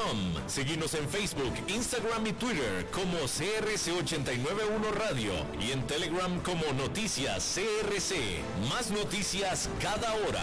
crc89.com. Seguimos en Facebook, Instagram y Twitter como CRC891 Radio y en Telegram como Noticias CRC. Más noticias cada hora.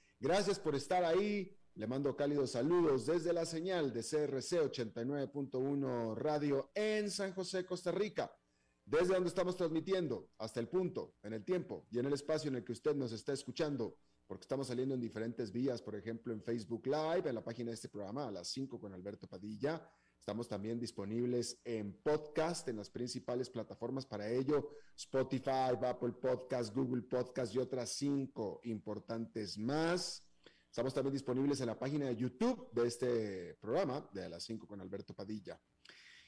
Gracias por estar ahí. Le mando cálidos saludos desde la señal de CRC 89.1 Radio en San José, Costa Rica. Desde donde estamos transmitiendo hasta el punto, en el tiempo y en el espacio en el que usted nos está escuchando, porque estamos saliendo en diferentes vías, por ejemplo, en Facebook Live, en la página de este programa a las 5 con Alberto Padilla. Estamos también disponibles en podcast, en las principales plataformas para ello, Spotify, Apple Podcast, Google Podcast y otras cinco importantes más. Estamos también disponibles en la página de YouTube de este programa, de a las 5 con Alberto Padilla.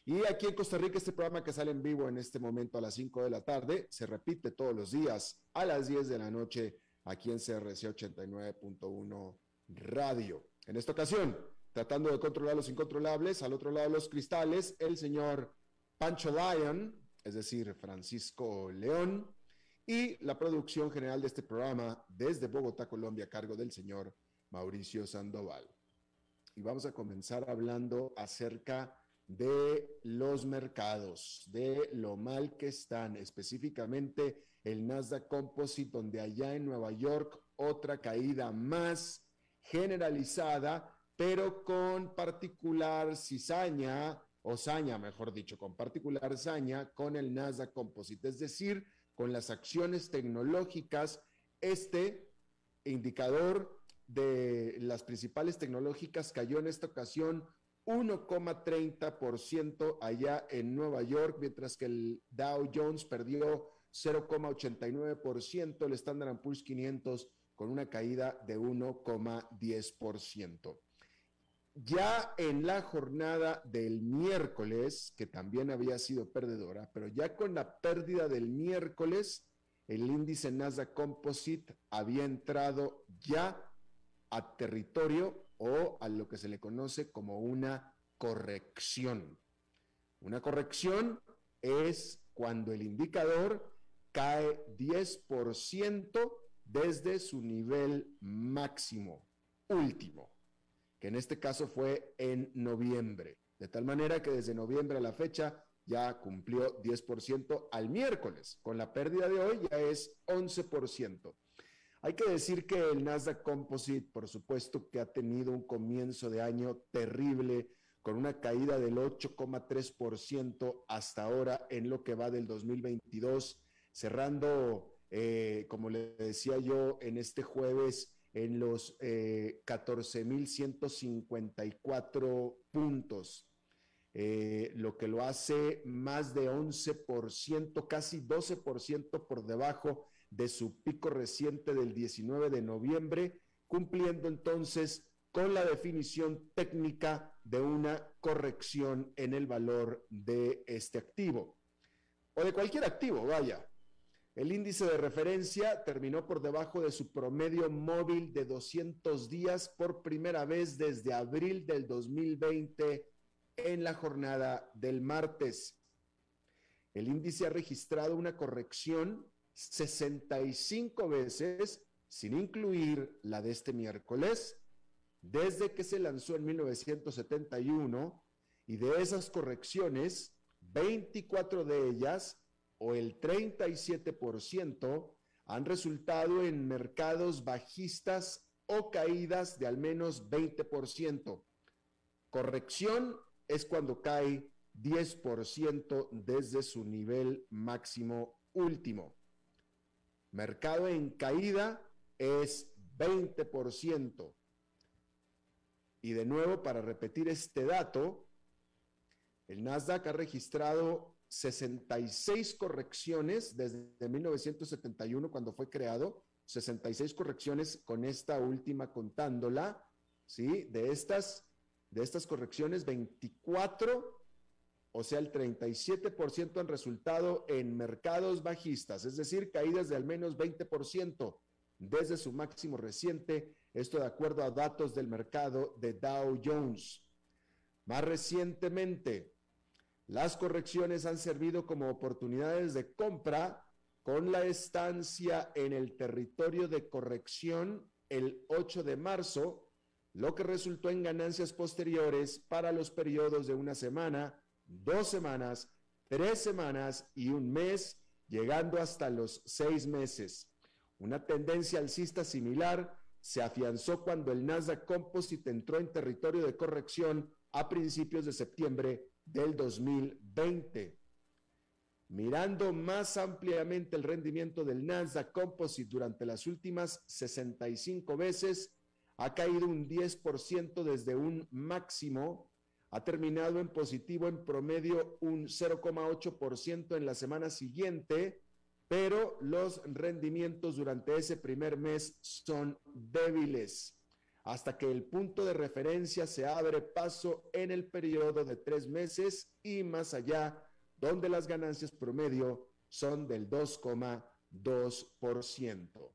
Y aquí en Costa Rica, este programa que sale en vivo en este momento a las 5 de la tarde, se repite todos los días a las 10 de la noche aquí en CRC 89.1 Radio. En esta ocasión, tratando de controlar los incontrolables. Al otro lado de los cristales, el señor Pancho Lyon, es decir, Francisco León, y la producción general de este programa desde Bogotá, Colombia, a cargo del señor Mauricio Sandoval. Y vamos a comenzar hablando acerca de los mercados, de lo mal que están, específicamente el Nasdaq Composite, donde allá en Nueva York otra caída más generalizada pero con particular cizaña, o saña, mejor dicho, con particular saña con el Nasdaq Composite, es decir, con las acciones tecnológicas, este indicador de las principales tecnológicas cayó en esta ocasión 1,30% allá en Nueva York, mientras que el Dow Jones perdió 0,89%, el Standard Poor's 500 con una caída de 1,10%. Ya en la jornada del miércoles, que también había sido perdedora, pero ya con la pérdida del miércoles, el índice Nasdaq Composite había entrado ya a territorio o a lo que se le conoce como una corrección. Una corrección es cuando el indicador cae 10% desde su nivel máximo, último que en este caso fue en noviembre. De tal manera que desde noviembre a la fecha ya cumplió 10% al miércoles. Con la pérdida de hoy ya es 11%. Hay que decir que el Nasdaq Composite, por supuesto, que ha tenido un comienzo de año terrible, con una caída del 8,3% hasta ahora en lo que va del 2022, cerrando, eh, como le decía yo, en este jueves en los eh, 14.154 puntos, eh, lo que lo hace más de 11%, casi 12% por debajo de su pico reciente del 19 de noviembre, cumpliendo entonces con la definición técnica de una corrección en el valor de este activo, o de cualquier activo, vaya, el índice de referencia terminó por debajo de su promedio móvil de 200 días por primera vez desde abril del 2020 en la jornada del martes. El índice ha registrado una corrección 65 veces, sin incluir la de este miércoles, desde que se lanzó en 1971, y de esas correcciones, 24 de ellas o el 37% han resultado en mercados bajistas o caídas de al menos 20%. Corrección es cuando cae 10% desde su nivel máximo último. Mercado en caída es 20%. Y de nuevo, para repetir este dato, el Nasdaq ha registrado 66 correcciones desde 1971 cuando fue creado, 66 correcciones con esta última contándola, ¿sí? De estas, de estas correcciones, 24 o sea, el 37% han resultado en mercados bajistas, es decir, caídas de al menos 20% desde su máximo reciente, esto de acuerdo a datos del mercado de Dow Jones. Más recientemente, las correcciones han servido como oportunidades de compra con la estancia en el territorio de corrección el 8 de marzo, lo que resultó en ganancias posteriores para los periodos de una semana, dos semanas, tres semanas y un mes, llegando hasta los seis meses. Una tendencia alcista similar se afianzó cuando el Nasdaq Composite entró en territorio de corrección a principios de septiembre del 2020. Mirando más ampliamente el rendimiento del Nasdaq Composite durante las últimas 65 veces, ha caído un 10% desde un máximo ha terminado en positivo en promedio un 0,8% en la semana siguiente, pero los rendimientos durante ese primer mes son débiles hasta que el punto de referencia se abre paso en el periodo de tres meses y más allá, donde las ganancias promedio son del 2,2%.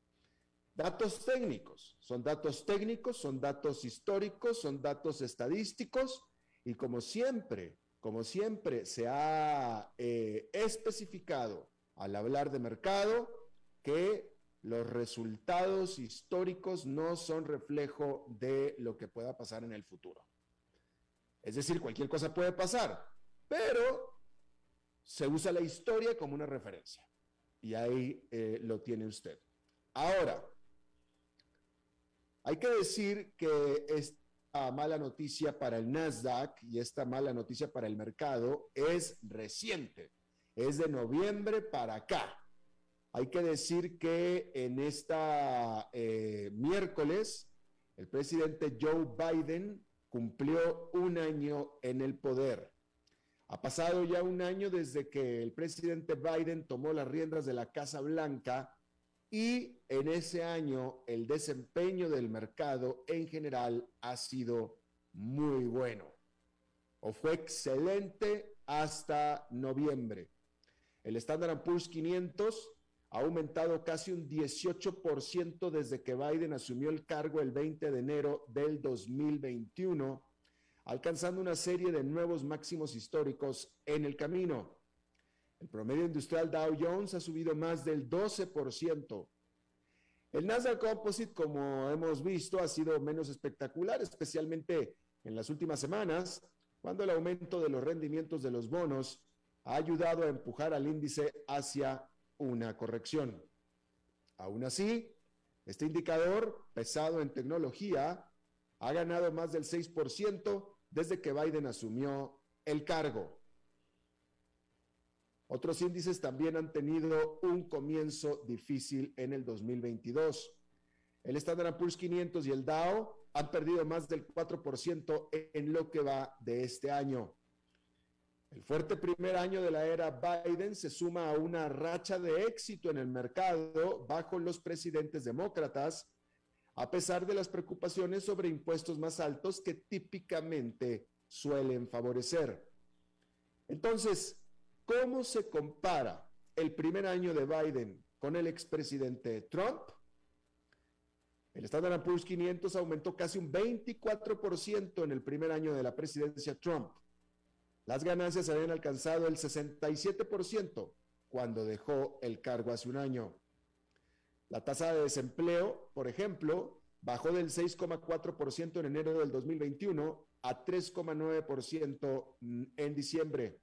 Datos técnicos, son datos técnicos, son datos históricos, son datos estadísticos y como siempre, como siempre se ha eh, especificado al hablar de mercado, que los resultados históricos no son reflejo de lo que pueda pasar en el futuro. Es decir, cualquier cosa puede pasar, pero se usa la historia como una referencia. Y ahí eh, lo tiene usted. Ahora, hay que decir que mala noticia para el Nasdaq y esta mala noticia para el mercado es reciente, es de noviembre para acá. Hay que decir que en esta eh, miércoles el presidente Joe Biden cumplió un año en el poder. Ha pasado ya un año desde que el presidente Biden tomó las riendas de la Casa Blanca y en ese año el desempeño del mercado en general ha sido muy bueno o fue excelente hasta noviembre. El Standard Poor's 500 ha aumentado casi un 18% desde que Biden asumió el cargo el 20 de enero del 2021, alcanzando una serie de nuevos máximos históricos en el camino. El promedio industrial Dow Jones ha subido más del 12%. El Nasdaq Composite, como hemos visto, ha sido menos espectacular, especialmente en las últimas semanas, cuando el aumento de los rendimientos de los bonos ha ayudado a empujar al índice hacia una corrección. Aún así, este indicador, pesado en tecnología, ha ganado más del 6% desde que Biden asumió el cargo. Otros índices también han tenido un comienzo difícil en el 2022. El Standard Poor's 500 y el Dow han perdido más del 4% en lo que va de este año. El fuerte primer año de la era Biden se suma a una racha de éxito en el mercado bajo los presidentes demócratas, a pesar de las preocupaciones sobre impuestos más altos que típicamente suelen favorecer. Entonces, ¿Cómo se compara el primer año de Biden con el expresidente Trump? El Standard Poor's 500 aumentó casi un 24% en el primer año de la presidencia Trump. Las ganancias habían alcanzado el 67% cuando dejó el cargo hace un año. La tasa de desempleo, por ejemplo, bajó del 6,4% en enero del 2021 a 3,9% en diciembre.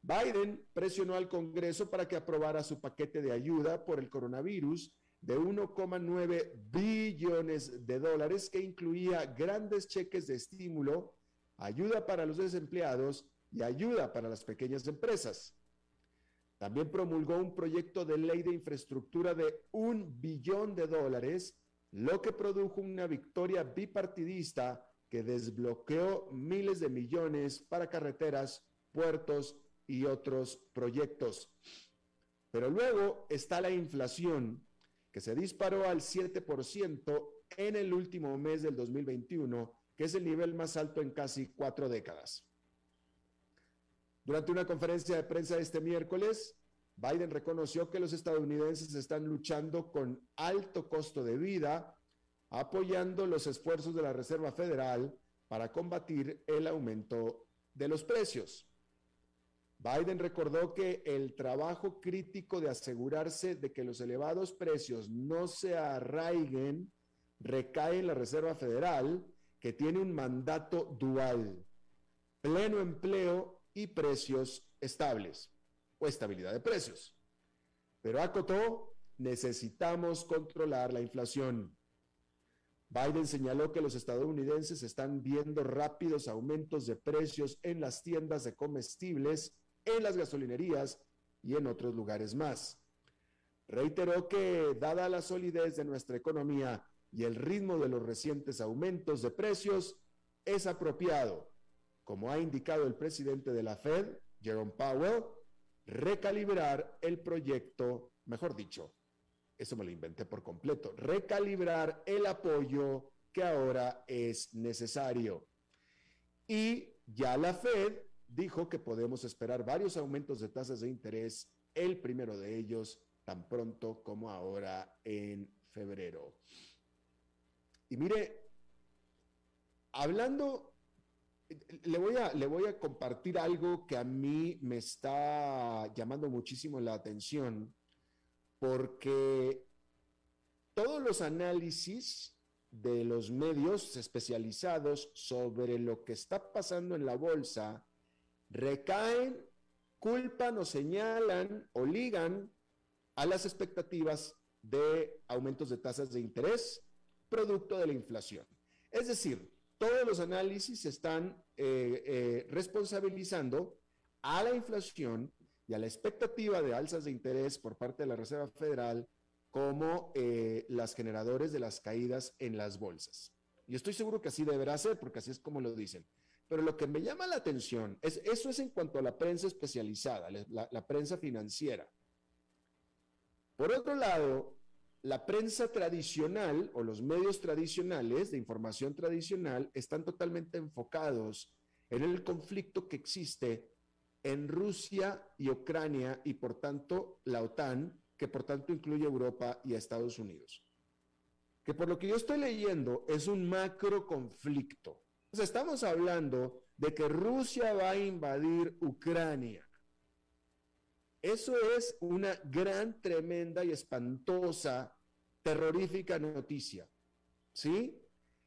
Biden presionó al Congreso para que aprobara su paquete de ayuda por el coronavirus de 1,9 billones de dólares que incluía grandes cheques de estímulo, ayuda para los desempleados y ayuda para las pequeñas empresas. También promulgó un proyecto de ley de infraestructura de un billón de dólares, lo que produjo una victoria bipartidista que desbloqueó miles de millones para carreteras, puertos y otros proyectos. Pero luego está la inflación, que se disparó al 7% en el último mes del 2021, que es el nivel más alto en casi cuatro décadas. Durante una conferencia de prensa este miércoles, Biden reconoció que los estadounidenses están luchando con alto costo de vida, apoyando los esfuerzos de la Reserva Federal para combatir el aumento de los precios. Biden recordó que el trabajo crítico de asegurarse de que los elevados precios no se arraiguen recae en la Reserva Federal, que tiene un mandato dual, pleno empleo y precios estables o estabilidad de precios. Pero acotó, necesitamos controlar la inflación. Biden señaló que los estadounidenses están viendo rápidos aumentos de precios en las tiendas de comestibles, en las gasolinerías y en otros lugares más. Reiteró que, dada la solidez de nuestra economía y el ritmo de los recientes aumentos de precios, es apropiado como ha indicado el presidente de la Fed, Jerome Powell, recalibrar el proyecto, mejor dicho, eso me lo inventé por completo, recalibrar el apoyo que ahora es necesario. Y ya la Fed dijo que podemos esperar varios aumentos de tasas de interés, el primero de ellos tan pronto como ahora en febrero. Y mire, hablando le voy, a, le voy a compartir algo que a mí me está llamando muchísimo la atención, porque todos los análisis de los medios especializados sobre lo que está pasando en la bolsa recaen, culpan o señalan o ligan a las expectativas de aumentos de tasas de interés producto de la inflación. Es decir, todos los análisis están eh, eh, responsabilizando a la inflación y a la expectativa de alzas de interés por parte de la Reserva Federal como eh, las generadores de las caídas en las bolsas. Y estoy seguro que así deberá ser, porque así es como lo dicen. Pero lo que me llama la atención es, eso es en cuanto a la prensa especializada, la prensa financiera. Por otro lado, la prensa tradicional o los medios tradicionales de información tradicional están totalmente enfocados en el conflicto que existe en Rusia y Ucrania y por tanto la OTAN, que por tanto incluye Europa y a Estados Unidos. Que por lo que yo estoy leyendo es un macro conflicto. Estamos hablando de que Rusia va a invadir Ucrania. Eso es una gran, tremenda y espantosa, terrorífica noticia. ¿Sí?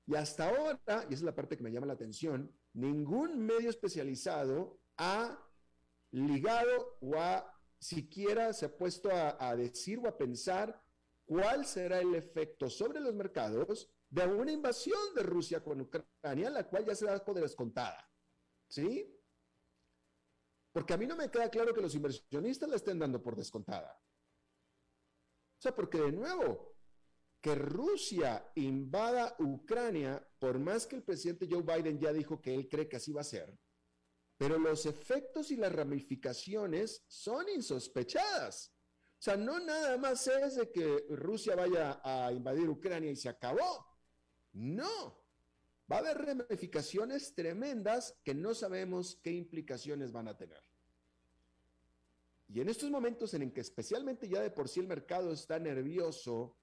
Y hasta ahora, y esa es la parte que me llama la atención, ningún medio especializado ha ligado o ha siquiera se ha puesto a, decir o a pensar cuál será el efecto sobre los mercados de una invasión de Rusia con Ucrania, la cual ya se da por descontada. ¿Sí? Porque a mí no me queda claro que los inversionistas la estén dando por descontada. O sea, porque de nuevo, que Rusia invada Ucrania, por más que el presidente Joe Biden ya dijo que él cree que así va a ser, pero los efectos y las ramificaciones son insospechadas. O sea, no nada más es de que Rusia vaya a invadir Ucrania y se acabó. No, va a haber ramificaciones tremendas que no sabemos qué implicaciones van a tener. Y en estos momentos en que especialmente ya de por sí el mercado está nervioso,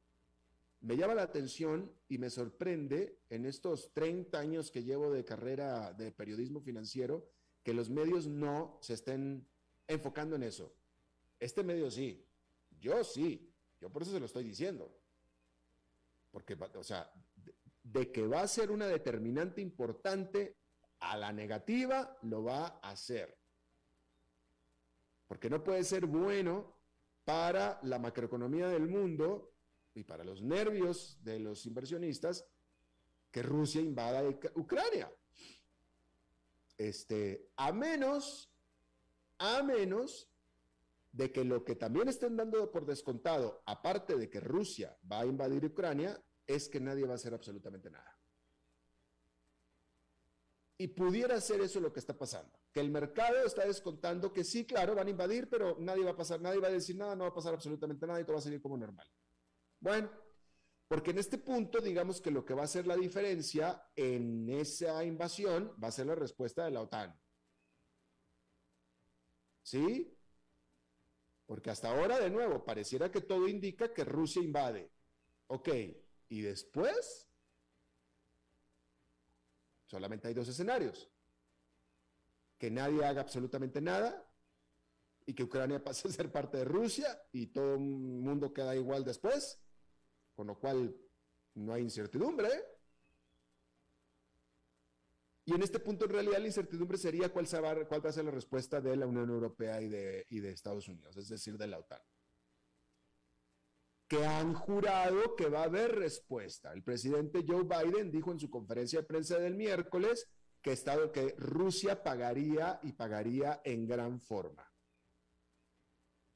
me llama la atención y me sorprende en estos 30 años que llevo de carrera de periodismo financiero que los medios no se estén enfocando en eso. Este medio sí, yo sí, yo por eso se lo estoy diciendo. Porque, o sea, de que va a ser una determinante importante a la negativa, lo va a hacer. Porque no puede ser bueno para la macroeconomía del mundo y para los nervios de los inversionistas que Rusia invada Ucrania. Este, a menos, a menos de que lo que también estén dando por descontado, aparte de que Rusia va a invadir Ucrania, es que nadie va a hacer absolutamente nada. Y pudiera ser eso lo que está pasando, que el mercado está descontando que sí, claro, van a invadir, pero nadie va a pasar, nadie va a decir nada, no va a pasar absolutamente nada y todo va a seguir como normal. Bueno, porque en este punto, digamos que lo que va a hacer la diferencia en esa invasión va a ser la respuesta de la OTAN. ¿Sí? Porque hasta ahora, de nuevo, pareciera que todo indica que Rusia invade. Ok, y después, solamente hay dos escenarios. Que nadie haga absolutamente nada y que Ucrania pase a ser parte de Rusia y todo el mundo queda igual después, con lo cual no hay incertidumbre. Y en este punto, en realidad, la incertidumbre sería cuál, va a ser la respuesta de la Unión Europea y de, y de Estados Unidos, es decir, de la OTAN. Que han jurado que va a haber respuesta. El presidente Joe Biden dijo en su conferencia de prensa del miércoles que, estado, que Rusia pagaría y pagaría en gran forma.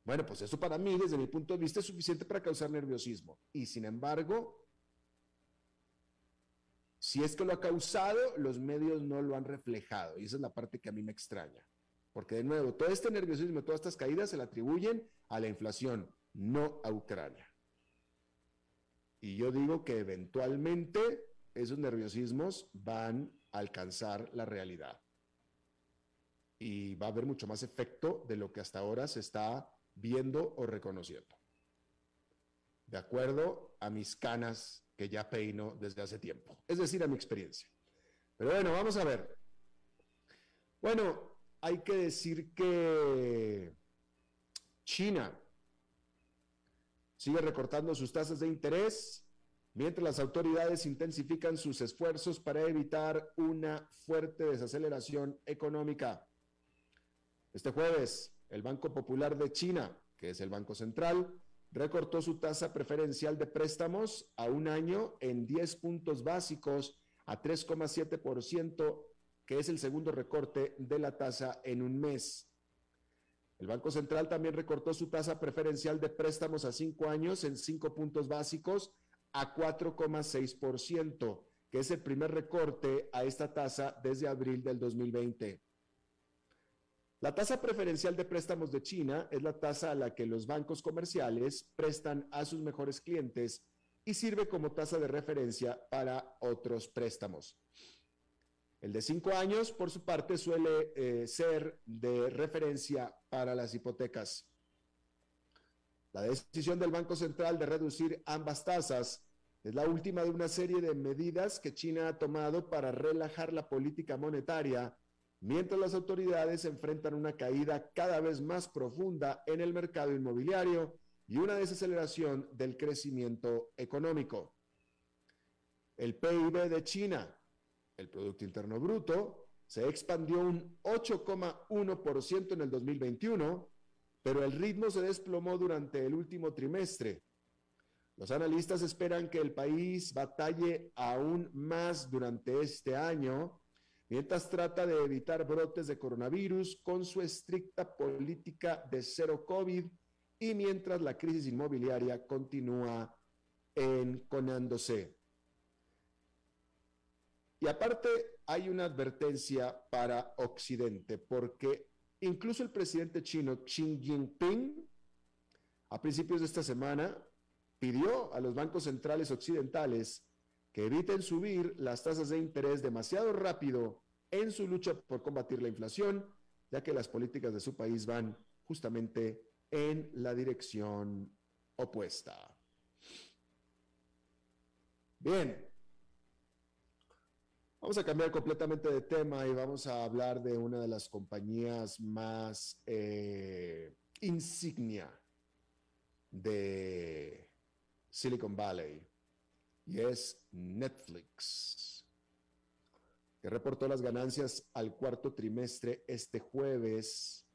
Bueno, pues eso para mí, desde mi punto de vista, es suficiente para causar nerviosismo. Y sin embargo, si es que lo ha causado, los medios no lo han reflejado. Y esa es la parte que a mí me extraña. Porque de nuevo, todo este nerviosismo, todas estas caídas se le atribuyen a la inflación, no a Ucrania. Y yo digo que eventualmente esos nerviosismos van a alcanzar la realidad. Y va a haber mucho más efecto de lo que hasta ahora se está viendo o reconociendo. De acuerdo a mis canas que ya peino desde hace tiempo, es decir, a mi experiencia. Pero bueno, vamos a ver. Bueno, hay que decir que China sigue recortando sus tasas de interés mientras las autoridades intensifican sus esfuerzos para evitar una fuerte desaceleración económica. Este jueves, el Banco Popular de China, que es el Banco Central, recortó su tasa preferencial de préstamos a un año en 10 puntos básicos a 3,7%, que es el segundo recorte de la tasa en un mes. El Banco Central también recortó su tasa preferencial de préstamos a cinco años en cinco puntos básicos a 4,6%, que es el primer recorte a esta tasa desde abril del 2020. La tasa preferencial de préstamos de China es la tasa a la que los bancos comerciales prestan a sus mejores clientes y sirve como tasa de referencia para otros préstamos. El de cinco años, por su parte, suele eh, ser de referencia para las hipotecas. La decisión del Banco Central de reducir ambas tasas es la última de una serie de medidas que China ha tomado para relajar la política monetaria mientras las autoridades enfrentan una caída cada vez más profunda en el mercado inmobiliario y una desaceleración del crecimiento económico. El PIB de China, el Producto Interno Bruto, se expandió un 8,1% en el 2021, pero el ritmo se desplomó durante el último trimestre. Los analistas esperan que el país batalle aún más durante este año mientras trata de evitar brotes de coronavirus con su estricta política de cero COVID y mientras la crisis inmobiliaria continúa enconándose. Y aparte hay una advertencia para Occidente, porque incluso el presidente chino Xi Jinping, a principios de esta semana, pidió a los bancos centrales occidentales que eviten subir las tasas de interés demasiado rápido en su lucha por combatir la inflación, ya que las políticas de su país van justamente en la dirección opuesta. Bien, vamos a cambiar completamente de tema y vamos a hablar de una de las compañías más eh, insignia de Silicon Valley y es Netflix, que reportó las ganancias al cuarto trimestre este jueves.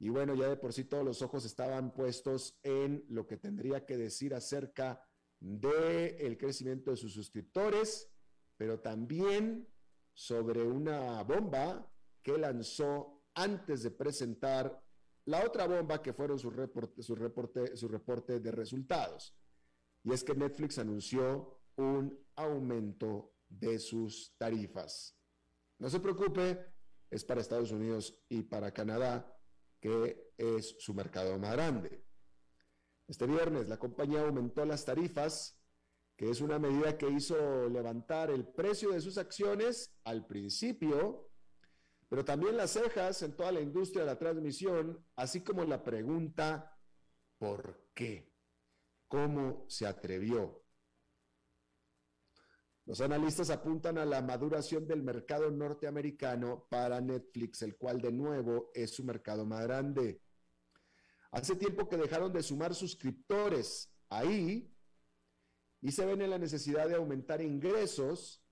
Y bueno, ya de por sí todos los ojos estaban puestos en lo que tendría que decir acerca del el crecimiento de sus suscriptores, pero también sobre una bomba que lanzó antes de presentar la otra bomba que fueron su reporte, su reporte, su reporte de resultados. Y es que Netflix anunció un aumento de sus tarifas. No se preocupe, es para Estados Unidos y para Canadá, que es su mercado más grande. Este viernes la compañía aumentó las tarifas, que es una medida que hizo levantar el precio de sus acciones al principio, pero también las cejas en toda la industria de la transmisión, así como la pregunta, ¿por qué? ¿Cómo se atrevió? Los analistas apuntan a la maduración del mercado norteamericano para Netflix, el cual de nuevo es su mercado más grande. Hace tiempo que dejaron de sumar suscriptores ahí y se ven en la necesidad de aumentar ingresos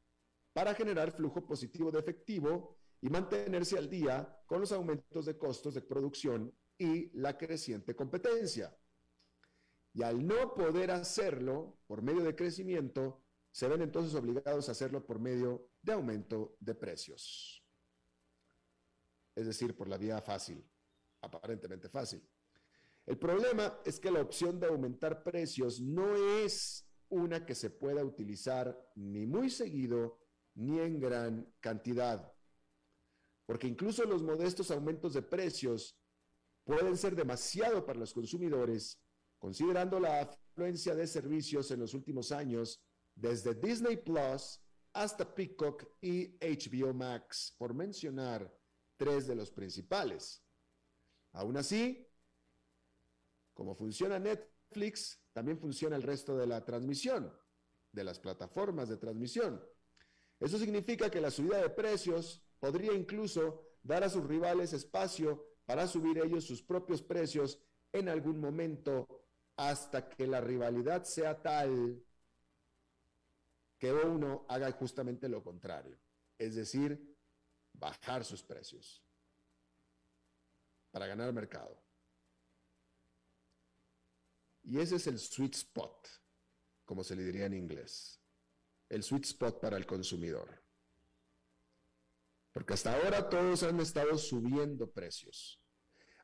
para generar flujo positivo de efectivo y mantenerse al día con los aumentos de costos de producción y la creciente competencia. Y al no poder hacerlo por medio de crecimiento, se ven entonces obligados a hacerlo por medio de aumento de precios. Es decir, por la vía fácil, aparentemente fácil. El problema es que la opción de aumentar precios no es una que se pueda utilizar ni muy seguido ni en gran cantidad. Porque incluso los modestos aumentos de precios pueden ser demasiado para los consumidores, considerando la afluencia de servicios en los últimos años desde Disney Plus hasta Peacock y HBO Max, por mencionar tres de los principales. Aún así, como funciona Netflix, también funciona el resto de la transmisión, de las plataformas de transmisión. Eso significa que la subida de precios podría incluso dar a sus rivales espacio para subir ellos sus propios precios en algún momento hasta que la rivalidad sea tal que uno haga justamente lo contrario, es decir, bajar sus precios para ganar mercado. Y ese es el sweet spot, como se le diría en inglés, el sweet spot para el consumidor. Porque hasta ahora todos han estado subiendo precios.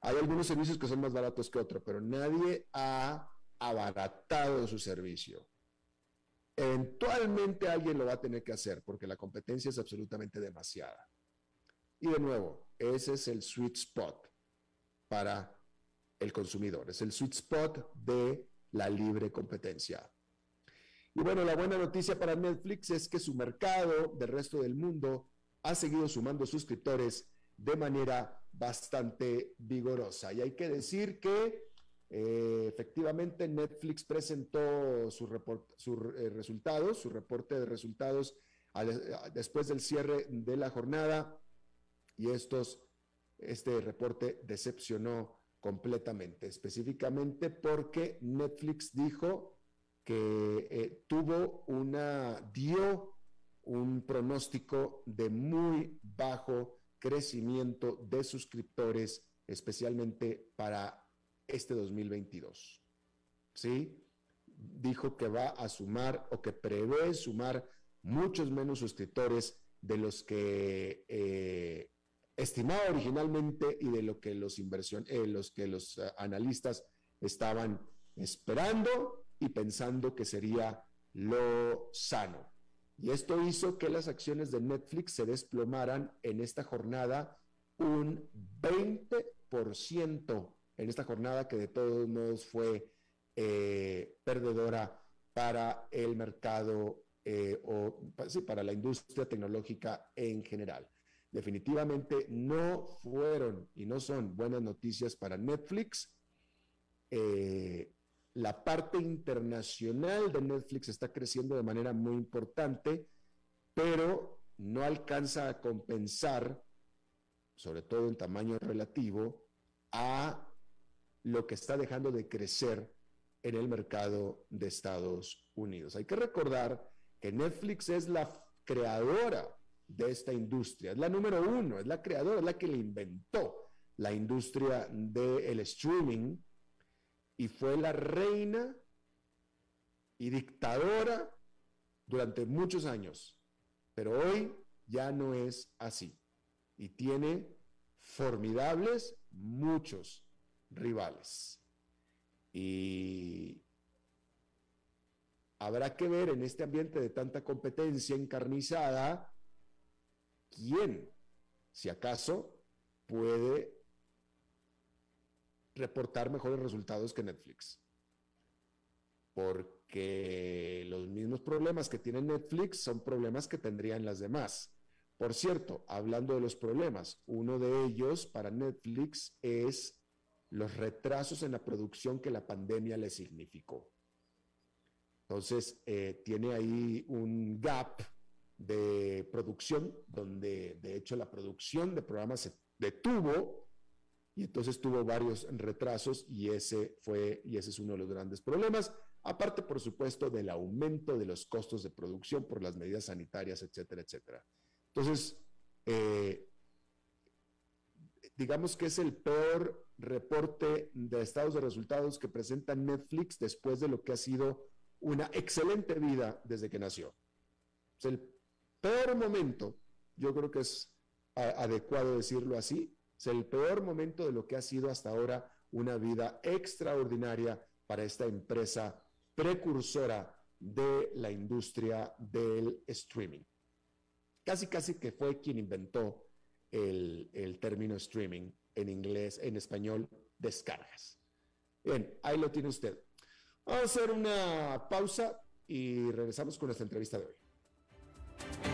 Hay algunos servicios que son más baratos que otros, pero nadie ha abaratado su servicio. Eventualmente alguien lo va a tener que hacer porque la competencia es absolutamente demasiada. Y de nuevo, ese es el sweet spot para el consumidor, es el sweet spot de la libre competencia. Y bueno, la buena noticia para Netflix es que su mercado del resto del mundo ha seguido sumando suscriptores de manera bastante vigorosa. Y hay que decir que eh, efectivamente, Netflix presentó su, su eh, resultados, su reporte de resultados después del cierre de la jornada y estos, este reporte decepcionó completamente, específicamente porque Netflix dijo que eh, tuvo una, dio un pronóstico de muy bajo crecimiento de suscriptores, especialmente para este 2022. ¿Sí? Dijo que va a sumar o que prevé sumar muchos menos suscriptores de los que eh, estimaba originalmente y de lo que los inversión, eh, los que los eh, analistas estaban esperando y pensando que sería lo sano. Y esto hizo que las acciones de Netflix se desplomaran en esta jornada un 20% en esta jornada que de todos modos fue eh, perdedora para el mercado eh, o sí, para la industria tecnológica en general. Definitivamente no fueron y no son buenas noticias para Netflix. Eh, la parte internacional de Netflix está creciendo de manera muy importante, pero no alcanza a compensar, sobre todo en tamaño relativo, a lo que está dejando de crecer en el mercado de Estados Unidos. Hay que recordar que Netflix es la creadora de esta industria, es la número uno, es la creadora, es la que le inventó la industria del streaming y fue la reina y dictadora durante muchos años, pero hoy ya no es así. Y tiene formidables muchos rivales. Y habrá que ver en este ambiente de tanta competencia encarnizada quién, si acaso, puede reportar mejores resultados que Netflix. Porque los mismos problemas que tiene Netflix son problemas que tendrían las demás. Por cierto, hablando de los problemas, uno de ellos para Netflix es los retrasos en la producción que la pandemia le significó. Entonces, eh, tiene ahí un gap de producción, donde de hecho la producción de programas se detuvo y entonces tuvo varios retrasos y ese fue y ese es uno de los grandes problemas, aparte por supuesto del aumento de los costos de producción por las medidas sanitarias, etcétera, etcétera. Entonces, eh, digamos que es el peor reporte de estados de resultados que presenta Netflix después de lo que ha sido una excelente vida desde que nació. Es el peor momento, yo creo que es adecuado decirlo así, es el peor momento de lo que ha sido hasta ahora una vida extraordinaria para esta empresa precursora de la industria del streaming. Casi, casi que fue quien inventó el, término streaming en inglés, en español, descargas. Bien, ahí lo tiene usted. Vamos a hacer una pausa y regresamos con nuestra entrevista de hoy.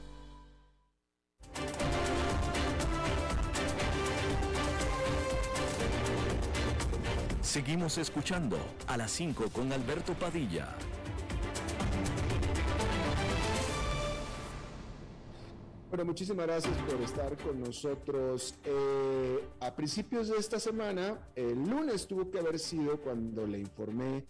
Seguimos escuchando a las 5 con Alberto Padilla. Bueno, muchísimas gracias por estar con nosotros. Eh, a principios de esta semana, el lunes tuvo que haber sido cuando le informé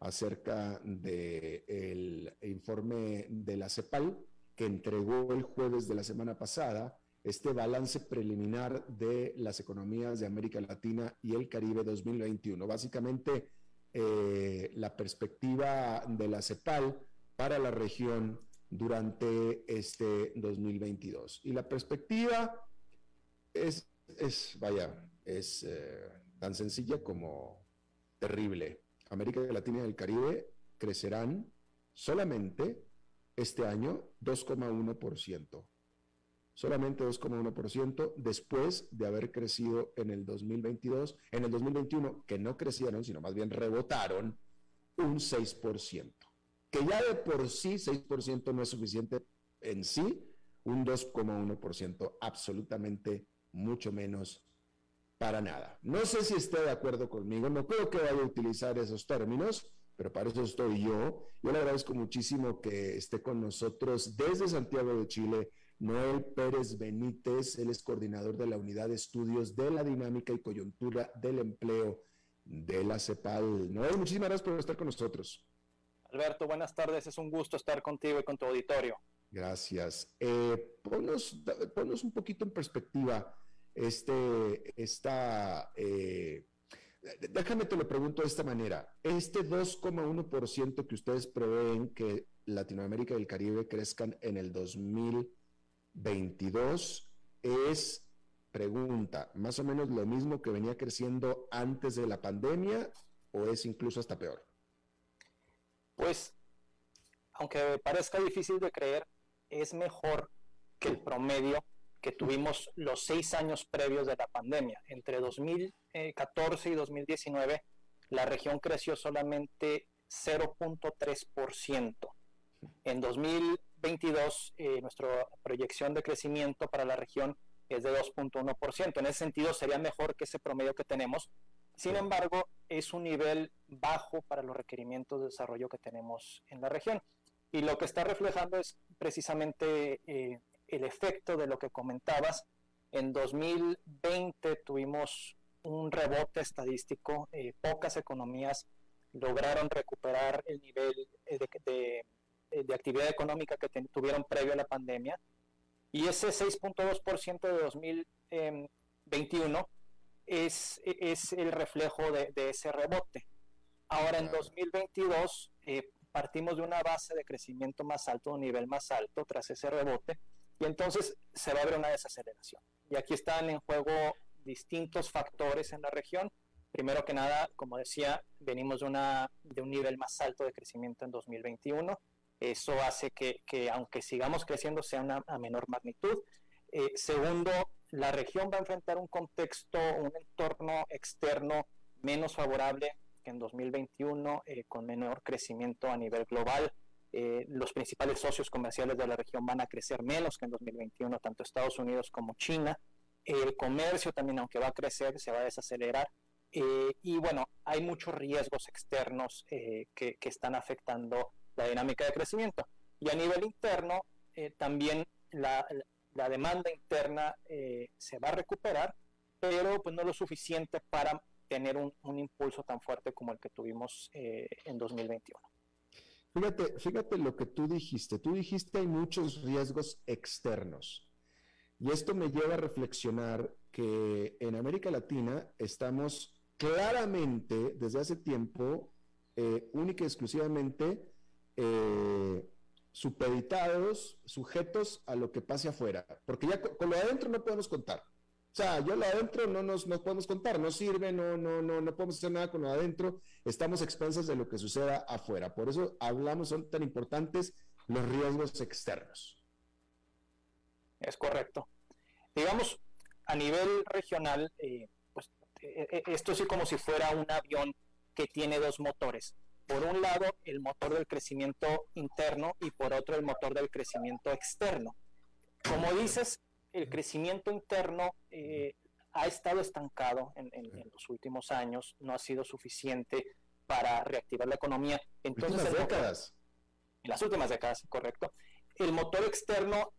acerca del informe de la CEPAL que entregó el jueves de la semana pasada, este balance preliminar de las economías de América Latina y el Caribe 2021. Básicamente, eh, la perspectiva de la CEPAL para la región durante este 2022. Y la perspectiva es, es vaya, es eh, tan sencilla como terrible. América Latina y el Caribe crecerán solamente este año 2,1%. Solamente 2,1% después de haber crecido en el 2022, en el 2021, que no crecieron, sino más bien rebotaron un 6%. Que ya de por sí 6% no es suficiente en sí, un 2,1% absolutamente mucho menos para nada. No sé si esté de acuerdo conmigo, no creo que vaya a utilizar esos términos, pero para eso estoy yo. Yo le agradezco muchísimo que esté con nosotros desde Santiago de Chile. Noel Pérez Benítez, él es coordinador de la Unidad de Estudios de la Dinámica y Coyuntura del Empleo de la CEPAL. Noel, muchísimas gracias por estar con nosotros. Alberto, buenas tardes. Es un gusto estar contigo y con tu auditorio. Gracias. Eh, ponos, un poquito en perspectiva este, esta, eh, déjame te lo pregunto de esta manera. Este 2,1% que ustedes prevén que Latinoamérica y el Caribe crezcan en el 2022 es, pregunta, más o menos lo mismo que venía creciendo antes de la pandemia o es incluso hasta peor? Pues, aunque parezca difícil de creer, es mejor que el promedio que tuvimos los seis años previos de la pandemia. Entre 2014 y 2019, la región creció solamente 0.3%. En 2022, eh, nuestra proyección de crecimiento para la región es de 2.1%. En ese sentido, sería mejor que ese promedio que tenemos. Sin embargo, es un nivel bajo para los requerimientos de desarrollo que tenemos en la región. Y lo que está reflejando es precisamente eh, el efecto de lo que comentabas. En 2020 tuvimos un rebote estadístico, eh, pocas economías lograron recuperar el nivel eh, de, actividad económica que tuvieron previo a la pandemia. Y ese 6.2% de 2021 es, es el reflejo de, ese rebote. Ahora en 2022 eh, partimos de una base de crecimiento más alto, un nivel más alto tras ese rebote, y entonces se va a ver una desaceleración. Y aquí están en juego distintos factores en la región. Primero que nada, como decía, venimos de, una, de un nivel más alto de crecimiento en 2021. Eso hace que, que aunque sigamos creciendo, sea una, a menor magnitud. Eh, segundo, la región va a enfrentar un contexto, un entorno externo menos favorable que en 2021, eh, con menor crecimiento a nivel global. Eh, los principales socios comerciales de la región van a crecer menos que en 2021, tanto Estados Unidos como China. El comercio también, aunque va a crecer, se va a desacelerar. Eh, y bueno, hay muchos riesgos externos que, que, están afectando la dinámica de crecimiento. Y a nivel interno, también la, la demanda interna eh, se va a recuperar, pero pues no lo suficiente para tener un, impulso tan fuerte como el que tuvimos eh, en 2021. Fíjate, fíjate lo que tú dijiste. Tú dijiste hay muchos riesgos externos. Y esto me lleva a reflexionar que en América Latina estamos claramente desde hace tiempo, eh, única y exclusivamente, eh, supeditados, sujetos a lo que pase afuera, porque ya con, lo de adentro no podemos contar. Sea, yo adentro no nos no podemos contar, no sirve, no, no, no, no podemos hacer nada con lo de adentro, estamos expensas de lo que suceda afuera. Por eso hablamos, son tan importantes los riesgos externos. Es correcto. Digamos, a nivel regional, eh, pues eh, eh, esto es como si fuera un avión que tiene dos motores por un lado el motor del crecimiento interno y por otro el motor del crecimiento externo. Como dices, el crecimiento interno eh, ha estado estancado en, los últimos años, no ha sido suficiente para reactivar la economía. Entonces, en las décadas. En las últimas décadas, correcto. El motor externo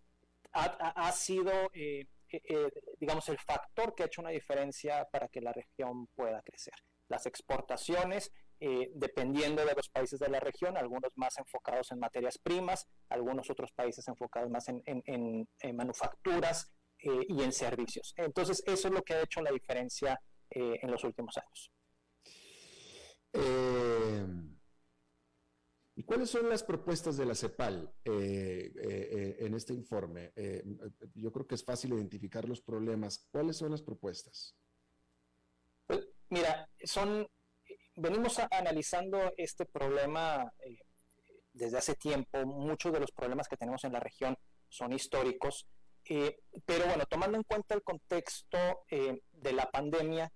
ha, sido, eh, eh, digamos, el factor que ha hecho una diferencia para que la región pueda crecer. Las exportaciones eh, dependiendo de los países de la región, algunos más enfocados en materias primas, algunos otros países enfocados más en, manufacturas eh, y en servicios. Entonces, eso es lo que ha hecho la diferencia eh, en los últimos años. ¿Y cuáles son las propuestas de la CEPAL en este informe? yo creo que es fácil identificar los problemas. ¿Cuáles son las propuestas? Pues, mira, son venimos analizando este problema eh, desde hace tiempo. Muchos de los problemas que tenemos en la región son históricos, eh, pero bueno, tomando en cuenta el contexto eh, de la pandemia,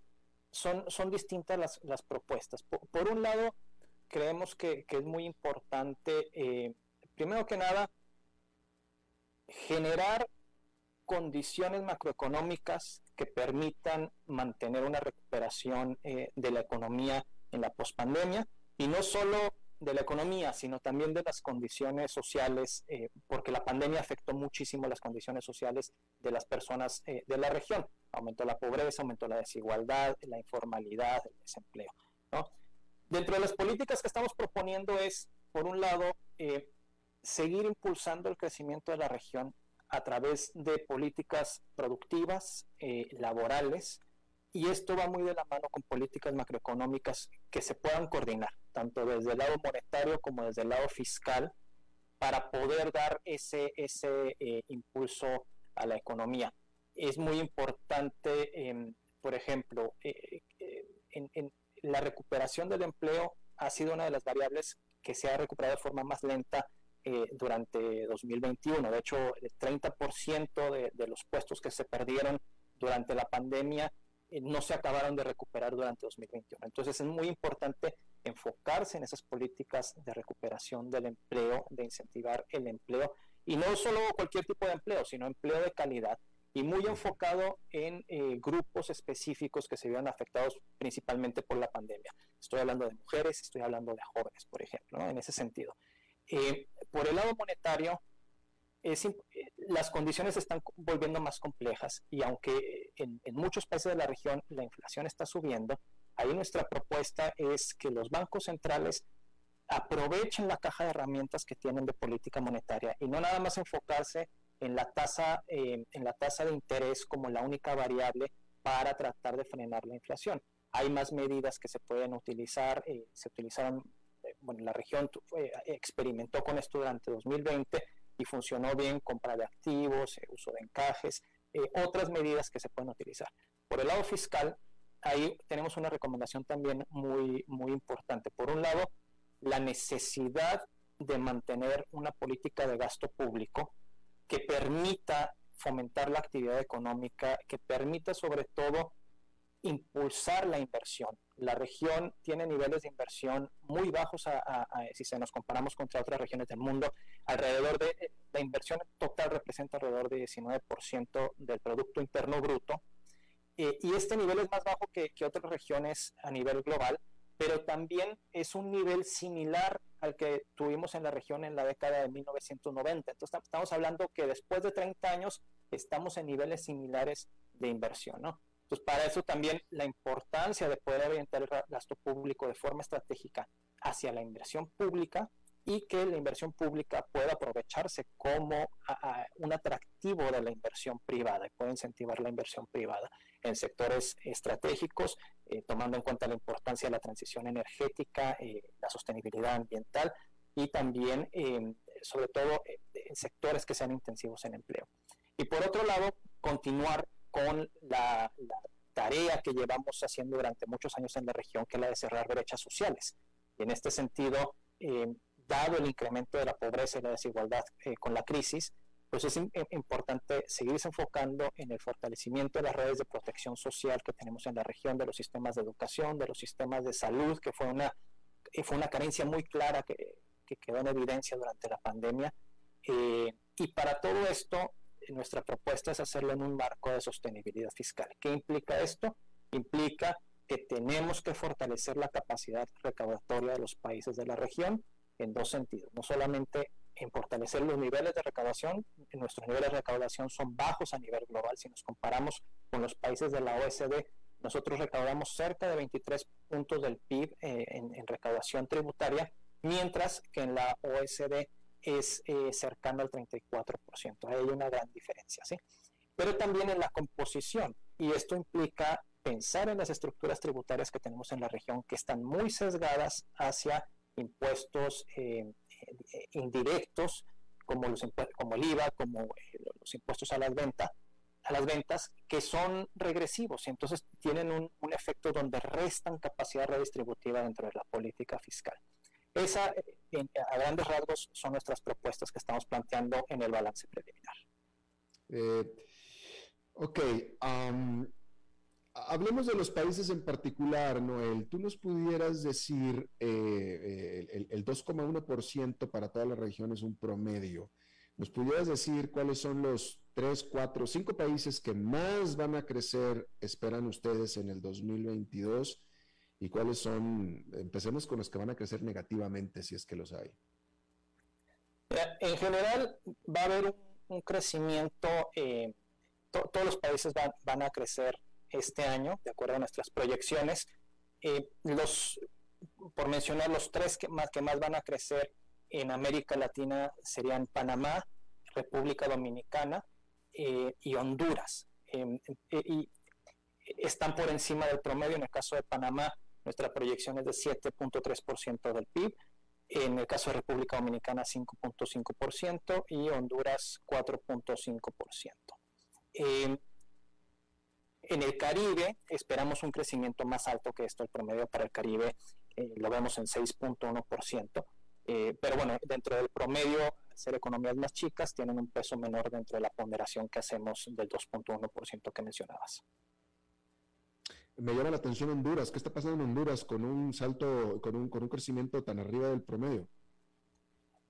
son, son distintas las, las propuestas. Por, un lado, creemos que, que es muy importante, primero que nada, generar condiciones macroeconómicas que permitan mantener una recuperación de la economía en la pospandemia y no solo de la economía, sino también de las condiciones sociales, eh, porque la pandemia afectó muchísimo las condiciones sociales de las personas eh, de la región. Aumentó la pobreza, aumentó la desigualdad, la informalidad, el desempleo. ¿no? Dentro de las políticas que estamos proponiendo es, por un lado, eh, seguir impulsando el crecimiento de la región a través de políticas productivas, eh, laborales, y esto va muy de la mano con políticas macroeconómicas que se puedan coordinar, tanto desde el lado monetario como desde el lado fiscal, para poder dar ese, ese eh, impulso a la economía. Es muy importante, em, por ejemplo, eh, eh, la recuperación del empleo ha sido una de las variables que se ha recuperado de forma más lenta durante 2021. De hecho, el 30% de, de los puestos que se perdieron durante la pandemia no se acabaron de recuperar durante 2021. Entonces es muy importante enfocarse en esas políticas de recuperación del empleo, de incentivar el empleo, y no solo cualquier tipo de empleo, sino empleo de calidad, y muy enfocado en eh, grupos específicos que se vieron afectados principalmente por la pandemia. Estoy hablando de mujeres, estoy hablando de jóvenes, por ejemplo, en ese sentido. Eh, por el lado monetario, es, eh, las condiciones están volviendo más complejas y aunque en, muchos países de la región la inflación está subiendo, ahí nuestra propuesta es que los bancos centrales aprovechen la caja de herramientas que tienen de política monetaria y no nada más enfocarse en la tasa, eh, en la tasa de interés como la única variable para tratar de frenar la inflación. Hay más medidas que se pueden utilizar, eh, se utilizaron, bueno, la región experimentó con esto durante 2020 y funcionó bien compra de activos, eh, uso de encajes, eh, otras medidas que se pueden utilizar. Por el lado fiscal, ahí tenemos una recomendación también muy, muy importante. Por un lado, la necesidad de mantener una política de gasto público que permita fomentar la actividad económica, que permita sobre todo impulsar la inversión. La región tiene niveles de inversión muy bajos si se nos comparamos contra otras regiones del mundo. Alrededor de la inversión total representa alrededor de 19% del Producto Interno Bruto. Eh, y este nivel es más bajo que, que otras regiones a nivel global, pero también es un nivel similar al que tuvimos en la región en la década de 1990. Entonces estamos hablando que después de 30 años estamos en niveles similares de inversión, ¿no? Entonces, para eso también la importancia de poder orientar el gasto público de forma estratégica hacia la inversión pública y que la inversión pública pueda aprovecharse como un atractivo de la inversión privada y pueda incentivar la inversión privada en sectores estratégicos, eh, tomando en cuenta la importancia de la transición energética, eh, la sostenibilidad ambiental y también, em, sobre todo, eh, en sectores que sean intensivos en empleo. Y por otro lado, continuar con la, tarea que llevamos haciendo durante muchos años en la región, que es la de cerrar brechas sociales. Y en este sentido, eh, dado el incremento de la pobreza y la desigualdad eh, con la crisis, pues es importante seguirse enfocando en el fortalecimiento de las redes de protección social que tenemos en la región, de los sistemas de educación, de los sistemas de salud, que fue una, eh, fue una carencia muy clara que quedó en evidencia durante la pandemia. y para todo esto, nuestra propuesta es hacerlo en un marco de sostenibilidad fiscal. ¿Qué implica esto? Implica que tenemos que fortalecer la capacidad recaudatoria de los países de la región en dos sentidos. No solamente en fortalecer los niveles de recaudación, nuestros niveles de recaudación son bajos a nivel global. Si nos comparamos con los países de la OECD, nosotros recaudamos cerca de 23 puntos del PIB eh, en, recaudación tributaria, mientras que en la OECD es eh, cercano al 34%. Hay una gran diferencia, ¿sí? Pero también en la composición, y esto implica pensar en las estructuras tributarias que tenemos en la región que están muy sesgadas hacia impuestos eh, eh, indirectos, como, los como el IVA, como los impuestos a las ventas, a las ventas que son regresivos y entonces tienen un, un efecto donde restan capacidad redistributiva dentro de la política fiscal. Esa, a grandes rasgos, son nuestras propuestas que estamos planteando en el balance preliminar. Eh, ok, hablemos de los países en particular, Noel. ¿Tú nos pudieras decir eh, el, el 2,1% para toda la región es un promedio? ¿Nos pudieras decir cuáles son los 3, 4, 5 países que más van a crecer, esperan ustedes en el 2022? Y cuáles son, empecemos con los que van a crecer negativamente, si es que los hay. En general va a haber un, crecimiento, eh, todos los países van, a crecer este año, de acuerdo a nuestras proyecciones. Eh, los, por mencionar los tres que más, que más van a crecer en América Latina serían Panamá, República Dominicana eh, y Honduras. Em, y están por encima del promedio. En el caso de Panamá, nuestra proyección es de 7.3% del PIB. En el caso de República Dominicana, 5.5% y Honduras, 4.5%. Eh, en el Caribe esperamos un crecimiento más alto que esto, el promedio para el Caribe eh, lo vemos en 6.1%, eh, pero bueno, dentro del promedio, ser economías más chicas tienen un peso menor dentro de la ponderación que hacemos del 2.1% que mencionabas. Me llama la atención Honduras. ¿Qué está pasando en Honduras con un salto, con un, con un crecimiento tan arriba del promedio?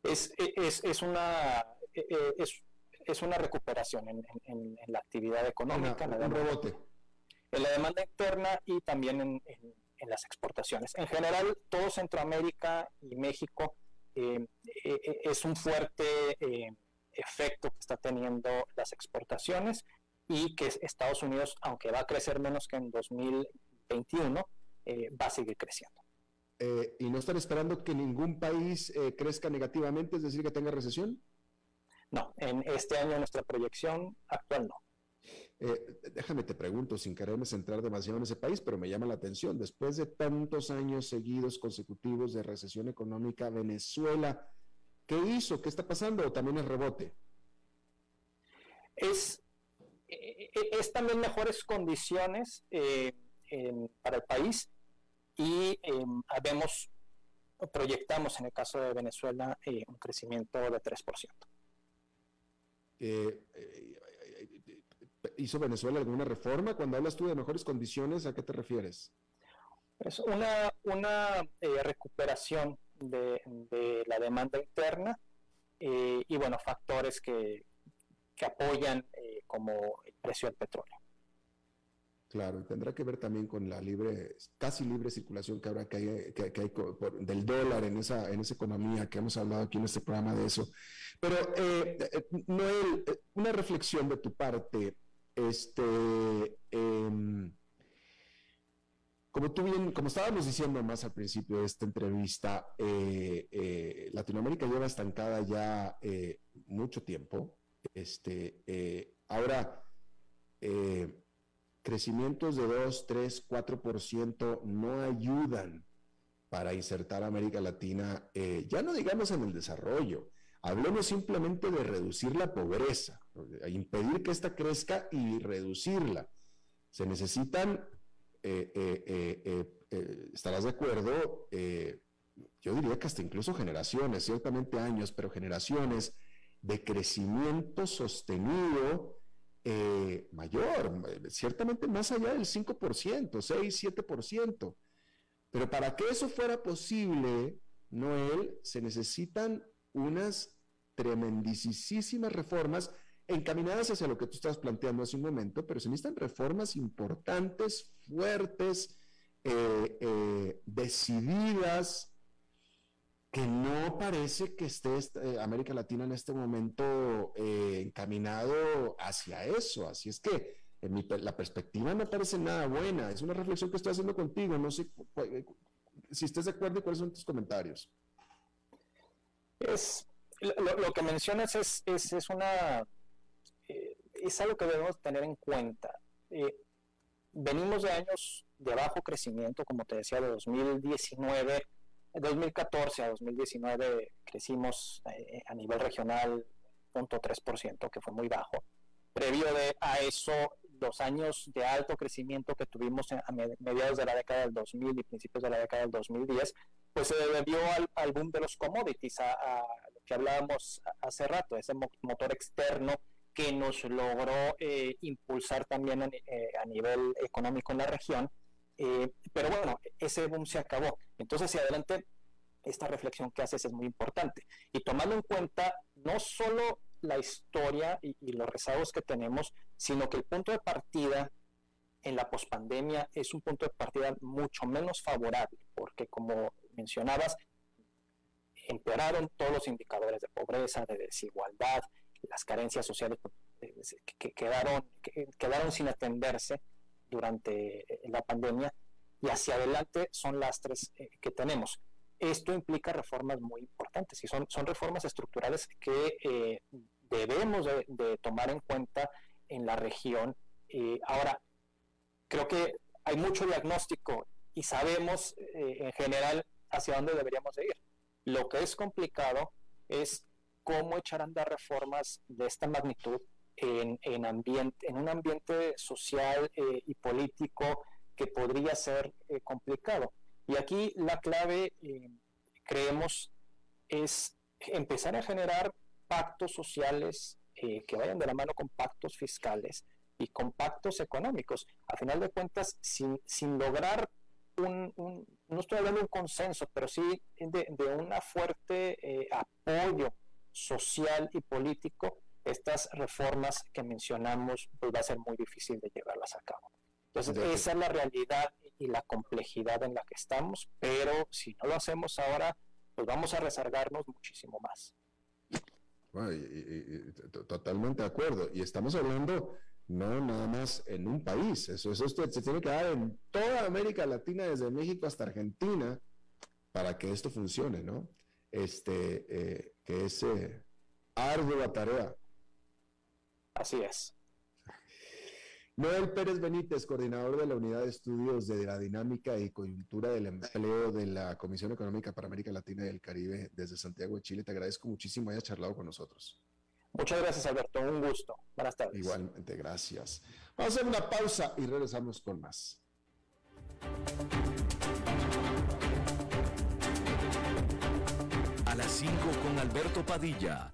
Es, es, es una, e, e, es, es una recuperación en, en, la actividad económica. en la un rebote. En la demanda interna y también en, en, las exportaciones. En general, todo Centroamérica y México eh, eh, eh, es un fuerte efecto que está teniendo las exportaciones y que Estados Unidos, aunque va a crecer menos que en 2021, va a seguir creciendo. ¿Y no están esperando que ningún país crezca negativamente, es decir, que tenga recesión? No, en este año nuestra proyección actual no. Eh, déjame te pregunto, sin quererme centrar demasiado en ese país, pero me llama la atención, después de tantos años seguidos consecutivos de recesión económica, Venezuela, ¿qué hizo? ¿Qué está pasando? ¿O también es rebote? Es, eh, es también mejores condiciones eh, para el país y vemos, proyectamos en el caso de Venezuela un crecimiento de 3%. Eh, eh, ¿Hizo Venezuela alguna reforma? Cuando hablas tú de mejores condiciones, ¿a qué te refieres? Es una, una eh, recuperación de, la demanda interna y, bueno, factores que, que apoyan como el precio del petróleo. Claro, tendrá que ver también con la libre, casi libre circulación que habrá que hay, que, hay del dólar en esa, en esa economía que hemos hablado aquí en este programa de eso. Pero, eh, eh Noel, eh, una reflexión de tu parte, este, em, como tú bien, como estábamos diciendo más al principio de esta entrevista, eh, Latinoamérica lleva estancada ya mucho tiempo. Este, ahora, crecimientos de 2, 3, 4% no ayudan para insertar a América Latina, eh, ya no digamos en el desarrollo, hablemos simplemente de reducir la pobreza, impedir que ésta crezca y reducirla. Se necesitan, eh, eh, estarás de acuerdo, yo diría que hasta incluso generaciones, ciertamente años, pero generaciones de crecimiento sostenido eh, mayor, ciertamente más allá del 5%, 6, 7%. Pero para que eso fuera posible, Noel, se necesitan unas tremendísimas reformas encaminadas hacia lo que tú estás planteando hace un momento, pero se necesitan reformas importantes, fuertes, eh, eh, decididas, que no parece que esté eh, América Latina en este momento eh, encaminado hacia eso. Así es que en mi, la perspectiva no parece nada buena. Es una reflexión que estoy haciendo contigo. No sé eh, si estás de acuerdo y cuáles son tus comentarios. Es, lo, que mencionas es, es, es una es algo que debemos tener en cuenta. venimos de años de bajo crecimiento, como te decía, de 2019 de 2014 a 2019 crecimos eh, a nivel regional 0.3%, que fue muy bajo. Previo a eso, los años de alto crecimiento que tuvimos a mediados de la década del 2000 y principios de la década del 2010, pues se debió al, boom de los commodities, a, lo que hablábamos hace rato, ese motor externo que nos logró eh, impulsar también eh, a nivel económico en la región eh, pero bueno, ese boom se acabó. Entonces, hacia adelante, esta reflexión que haces es muy importante. Y tomando en cuenta no solo la historia y, los rezagos que tenemos, sino que el punto de partida en la pospandemia es un punto de partida mucho menos favorable, porque como mencionabas, empeoraron todos los indicadores de pobreza, de desigualdad, las carencias sociales eh, que quedaron, que quedaron sin atenderse durante eh, la pandemia y hacia adelante son las tres eh, que tenemos. esto implica reformas muy importantes y son, son reformas estructurales que eh, debemos de, tomar en cuenta en la región. Eh, ahora, creo que hay mucho diagnóstico y sabemos eh, en general hacia dónde deberíamos ir. Lo que es complicado es cómo echar a andar reformas de esta magnitud en, en, ambiente, en un ambiente social eh, y político que podría ser complicado. Y aquí la clave, creemos, es empezar a generar pactos sociales eh, que vayan de la mano con pactos fiscales y con pactos económicos. A final de cuentas, sin, sin lograr un, no estoy hablando de un consenso, pero sí de, de una fuerte eh, apoyo social y político, estas reformas que mencionamos, pues va a ser muy difícil de llevarlas a cabo. Entonces, esa es la realidad y la complejidad en la que estamos, pero si no lo hacemos ahora, pues vamos a rezargarnos muchísimo más totalmente de acuerdo. Y estamos hablando no nada más en un país, eso, eso se tiene que dar en toda América Latina, desde México hasta Argentina, para que esto funcione, ¿no? Este, eh, que es eh, ardua tarea. Así es. Noel Pérez Benítez, coordinador de la Unidad de Estudios de la Dinámica y Coyuntura del Empleo de la Comisión Económica para América Latina y el Caribe desde Santiago de Chile. Te agradezco muchísimo haya charlado con nosotros. Muchas gracias, Alberto. Un gusto. Buenas tardes. Igualmente, gracias. Vamos a hacer una pausa y regresamos con más. A las 5 con Alberto Padilla,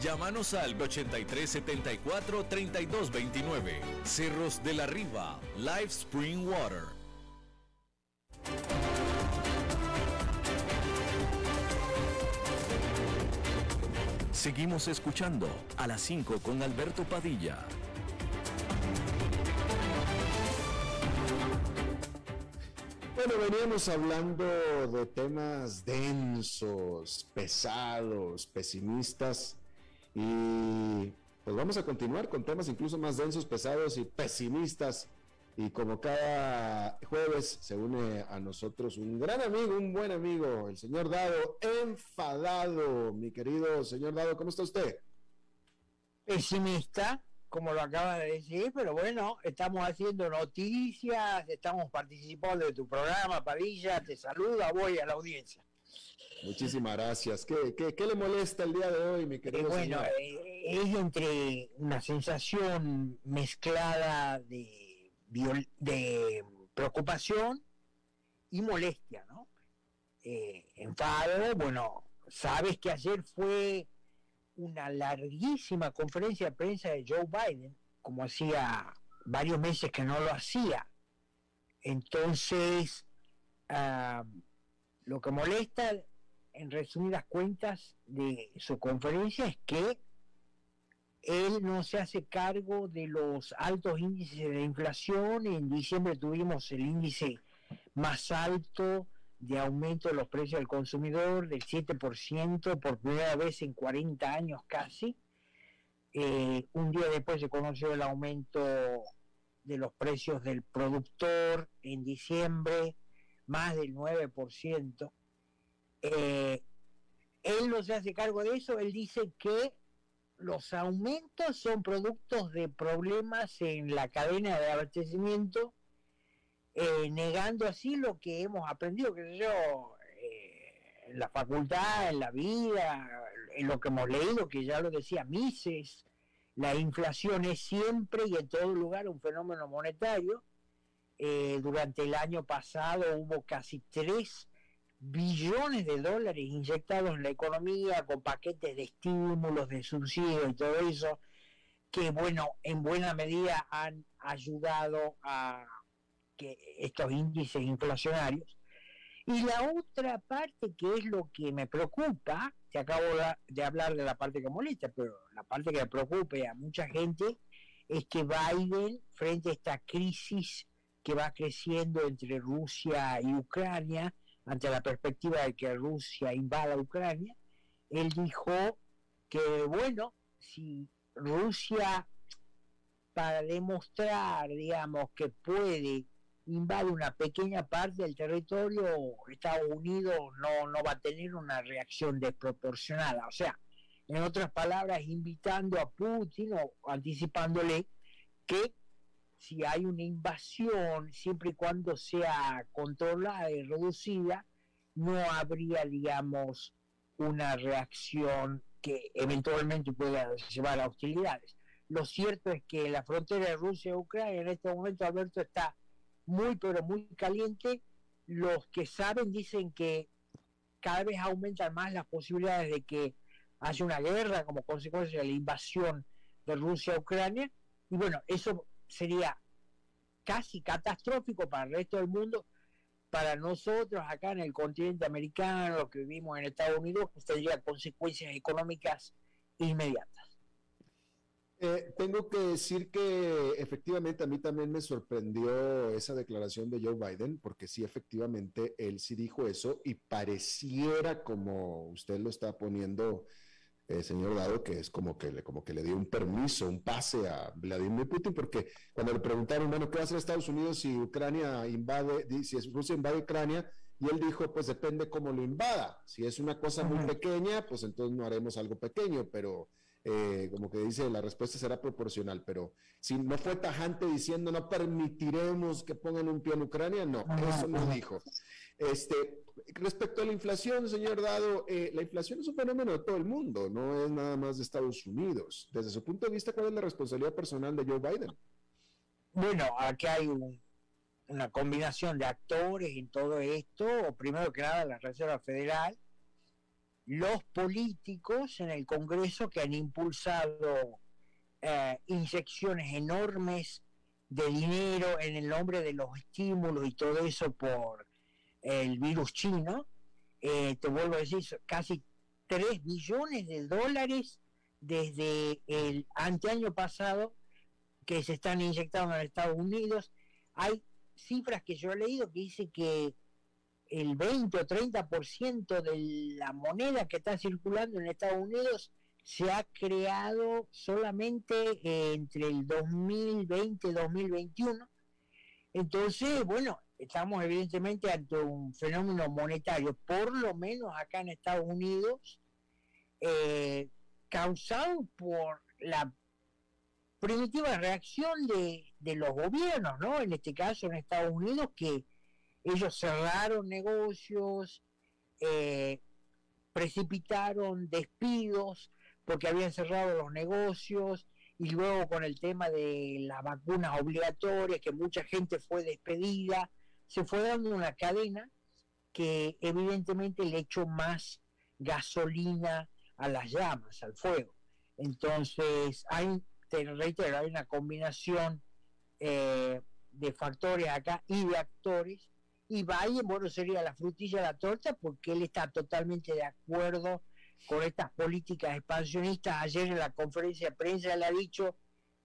Llámanos al 8374-3229. Cerros de la Riva, Live Spring Water. Seguimos escuchando a las 5 con Alberto Padilla. Bueno, veníamos hablando de temas densos, pesados, pesimistas y pues vamos a continuar con temas incluso más densos, pesados y pesimistas. Y como cada jueves se une a nosotros un gran amigo, un buen amigo, el señor Dado, enfadado. Mi querido señor Dado, ¿cómo está usted? Pesimista, como lo acaba de decir, pero bueno, estamos haciendo noticias, estamos participando de tu programa, Padilla, te saluda, voy a la audiencia. Muchísimas gracias. ¿Qué, qué, le molesta el día de hoy, mi querido? Eh, bueno, eh, es entre una sensación mezclada de, de preocupación y molestia, ¿no? Eh, enfado, bueno, sabes que ayer fue una larguísima conferencia de prensa de Joe Biden, como hacía varios meses que no lo hacía. Entonces, ah, lo que molesta en resumidas cuentas de su conferencia es que él no se hace cargo de los altos índices de inflación. En diciembre tuvimos el índice más alto de aumento de los precios del consumidor del 7% por primera vez en 40 años casi. Eh, un día después se conoció el aumento de los precios del productor en diciembre, más del 9%. Eh, él no se hace cargo de eso, él dice que los aumentos son productos de problemas en la cadena de abastecimiento, eh, negando así lo que hemos aprendido, que yo, eh, en la facultad, en la vida, en lo que hemos leído, que ya lo decía Mises, la inflación es siempre y en todo lugar un fenómeno monetario. durante el año pasado hubo casi tres billones de dólares inyectados en la economía con paquetes de estímulos, de subsidios y todo eso, que bueno, en buena medida han ayudado a que estos índices inflacionarios. Y la otra parte que es lo que me preocupa, te acabo de hablar de la parte que molesta, pero la parte que me preocupa a mucha gente es que Biden, frente a esta crisis que va creciendo entre Rusia y Ucrania, ante la perspectiva de que Rusia invada Ucrania, él dijo que, bueno, si Rusia, para demostrar, digamos, que puede invade una pequeña parte del territorio, Estados Unidos no, no va a tener una reacción desproporcionada. O sea, en otras palabras, invitando a Putin o anticipándole que si hay una invasión, siempre y cuando sea controlada y reducida, no habría, digamos, una reacción que eventualmente pueda llevar a hostilidades. Lo cierto es que la frontera de Rusia y Ucrania en este momento, Alberto, está muy, pero muy caliente. Los que saben dicen que cada vez aumentan más las posibilidades de que haya una guerra como consecuencia de la invasión de Rusia a Ucrania. Y bueno, eso sería casi catastrófico para el resto del mundo, para nosotros acá en el continente americano, los que vivimos en Estados Unidos, pues tendría consecuencias económicas inmediatas. Eh, tengo que decir que efectivamente a mí también me sorprendió esa declaración de Joe Biden, porque sí, efectivamente, él sí dijo eso y pareciera como usted lo está poniendo, eh, señor Dado, que es como que, le, como que le dio un permiso, un pase a Vladimir Putin, porque cuando le preguntaron, bueno, ¿qué va a hacer Estados Unidos si Ucrania invade, si Rusia invade Ucrania? Y él dijo, pues depende cómo lo invada. Si es una cosa muy pequeña, pues entonces no haremos algo pequeño, pero eh, como que dice, la respuesta será proporcional, pero si no fue tajante diciendo no permitiremos que pongan un pie en Ucrania, no, eso no dijo. Este, respecto a la inflación, señor Dado, eh, la inflación es un fenómeno de todo el mundo, no es nada más de Estados Unidos. Desde su punto de vista, ¿cuál es la responsabilidad personal de Joe Biden? Bueno, aquí hay una combinación de actores en todo esto. Primero que nada, la Reserva Federal, los políticos en el Congreso que han impulsado eh, inyecciones enormes de dinero en el nombre de los estímulos y todo eso por el virus chino. Eh, te vuelvo a decir, casi 3 billones de dólares desde el anteaño pasado que se están inyectando en Estados Unidos. Hay cifras que yo he leído que dice que el 20 o 30% de la moneda que está circulando en Estados Unidos se ha creado solamente entre el 2020 y 2021. Entonces, bueno, estamos evidentemente ante un fenómeno monetario, por lo menos acá en Estados Unidos, eh, causado por la primitiva reacción de, de los gobiernos, ¿no? En este caso en Estados Unidos, que ellos cerraron negocios, eh, precipitaron despidos porque habían cerrado los negocios y luego con el tema de las vacunas obligatorias, que mucha gente fue despedida, se fue dando una cadena que evidentemente le echó más gasolina a las llamas, al fuego. Entonces, hay, te reitero, hay una combinación eh, de factores acá y de actores y Biden, bueno, sería la frutilla de la torta porque él está totalmente de acuerdo con estas políticas expansionistas. Ayer en la conferencia de prensa le ha dicho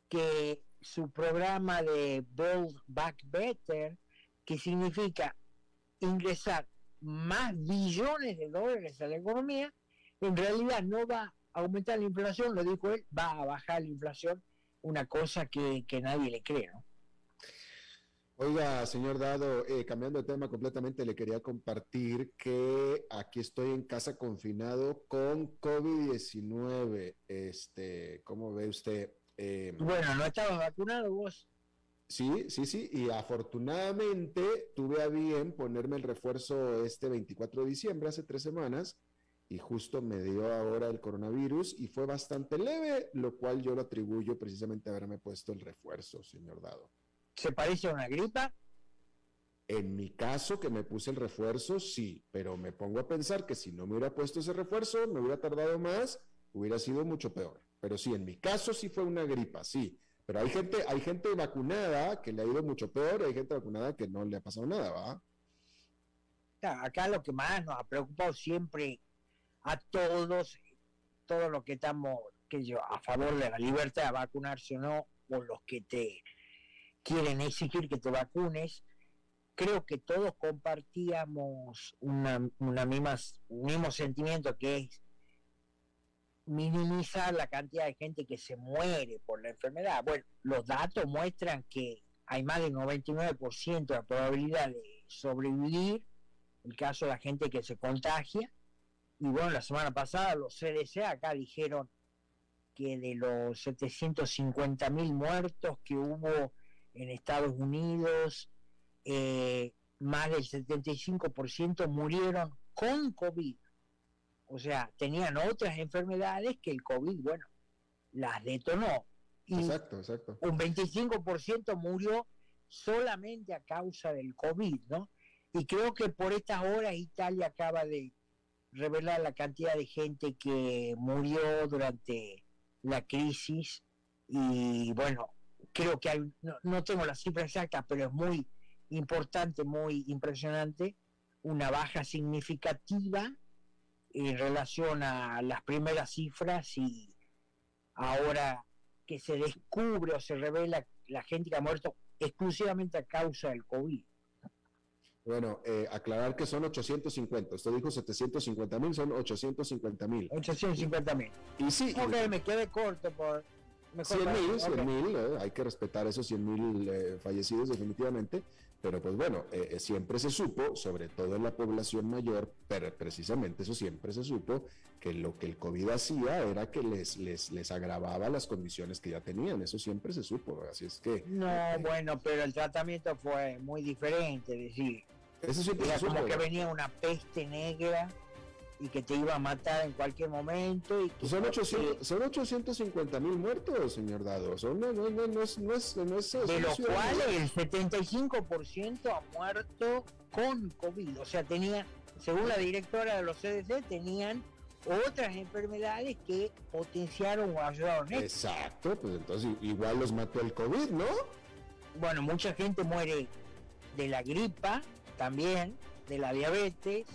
que su programa de Build Back Better, que significa ingresar más billones de dólares a la economía, en realidad no va a aumentar la inflación, lo dijo él, va a bajar la inflación, una cosa que, que nadie le cree, ¿no? Oiga, señor Dado, eh, cambiando de tema completamente, le quería compartir que aquí estoy en casa confinado con COVID-19. Este, ¿cómo ve usted? Eh, bueno, ¿no estabas vacunado vos? Sí, sí, sí, y afortunadamente tuve a bien ponerme el refuerzo este 24 de diciembre, hace tres semanas, y justo me dio ahora el coronavirus y fue bastante leve, lo cual yo lo atribuyo precisamente a haberme puesto el refuerzo, señor Dado. ¿Se parece a una gripa? En mi caso, que me puse el refuerzo, sí, pero me pongo a pensar que si no me hubiera puesto ese refuerzo, me hubiera tardado más, hubiera sido mucho peor. Pero sí, en mi caso sí fue una gripa, sí. Pero hay gente, hay gente vacunada que le ha ido mucho peor, hay gente vacunada que no le ha pasado nada, ¿va? acá lo que más nos ha preocupado siempre a todos, todos los que estamos que yo, a favor de la libertad de vacunarse o no, o los que te quieren exigir que te vacunes, creo que todos compartíamos una, una misma, un mismo sentimiento que es minimizar la cantidad de gente que se muere por la enfermedad. Bueno, los datos muestran que hay más del 99% de probabilidad de sobrevivir, el caso de la gente que se contagia. Y bueno, la semana pasada los CDC acá dijeron que de los 750 mil muertos que hubo en Estados Unidos, eh, más del 75% murieron con COVID. O sea, tenían otras enfermedades que el COVID, bueno, las detonó. Y exacto, exacto. Un 25% murió solamente a causa del COVID, ¿no? Y creo que por estas horas Italia acaba de revelar la cantidad de gente que murió durante la crisis y bueno, creo que hay, no, no tengo la cifra exacta, pero es muy importante, muy impresionante, una baja significativa en relación a las primeras cifras y ahora que se descubre o se revela la gente que ha muerto exclusivamente a causa del COVID. Bueno, eh, aclarar que son 850. Usted dijo 750 mil, son 850 mil. 850 mil. Y sí. Ok, me quedé corto por... 100 mil, 100 mil, eh, hay que respetar esos 100 mil eh, fallecidos definitivamente, pero pues bueno, eh, siempre se supo, sobre todo en la población mayor, pero precisamente eso siempre se supo, que lo que el COVID hacía era que les, les, les agravaba las condiciones que ya tenían, eso siempre se supo, así es que... No, bueno, pero el tratamiento fue muy diferente, es decir, eso siempre era se supo. como que venía una peste negra y que te iba a matar en cualquier momento. Y que son, 800, son 850 mil muertos, señor Dado. Son, no, no, no, no es, no es, no es de los cuales el 75% ha muerto con COVID. O sea, tenía, según la directora de los CDC, tenían otras enfermedades que potenciaron o ayudaron. Exacto, pues entonces igual los mató el COVID, ¿no? Bueno, mucha gente muere de la gripa también, de la diabetes,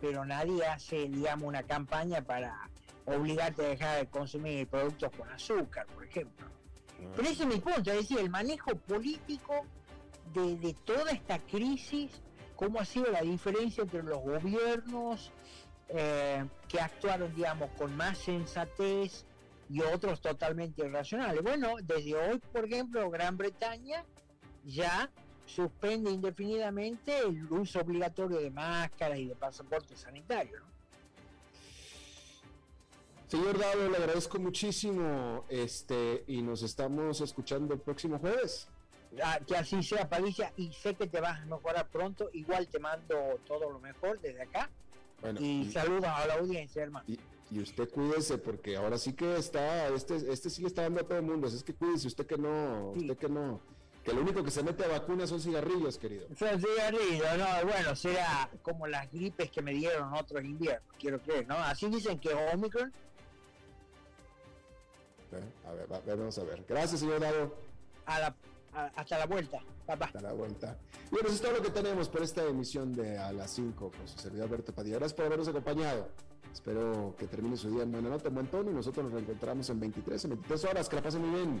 pero nadie hace, digamos, una campaña para obligarte a dejar de consumir productos con azúcar, por ejemplo. Pero ese es mi punto, es decir, el manejo político de, de toda esta crisis, cómo ha sido la diferencia entre los gobiernos eh, que actuaron, digamos, con más sensatez y otros totalmente irracionales. Bueno, desde hoy, por ejemplo, Gran Bretaña ya suspende indefinidamente el uso obligatorio de máscaras y de pasaporte sanitario. ¿no? Señor Dado, le agradezco muchísimo este y nos estamos escuchando el próximo jueves. Ah, que así sea, Padilla, y sé que te vas a mejorar pronto. Igual te mando todo lo mejor desde acá. Bueno, y, y, saludos a la audiencia, hermano. y- y usted cuídese porque ahora sí que está, este, este sí le está dando a todo el mundo, así es que cuídese, usted que no, Sí. usted que no, que lo único que se mete a vacunas son cigarrillos, querido. Son cigarrillos, no, bueno, será como las gripes que me dieron otros inviernos, quiero creer, ¿no? Así dicen que Omicron, Eh, A ver, va- vamos a ver. Gracias, señor Dado. a la, a- hasta la vuelta, papá. Hasta la vuelta. Y bueno, eso es todo lo que tenemos por esta emisión de A las 5 con su servidor Alberto Padilla. Gracias por habernos acompañado. Espero que termine su día en buena nota, en buen tono y nosotros nos reencontramos en 23, en 23 horas. Que la pasen muy bien.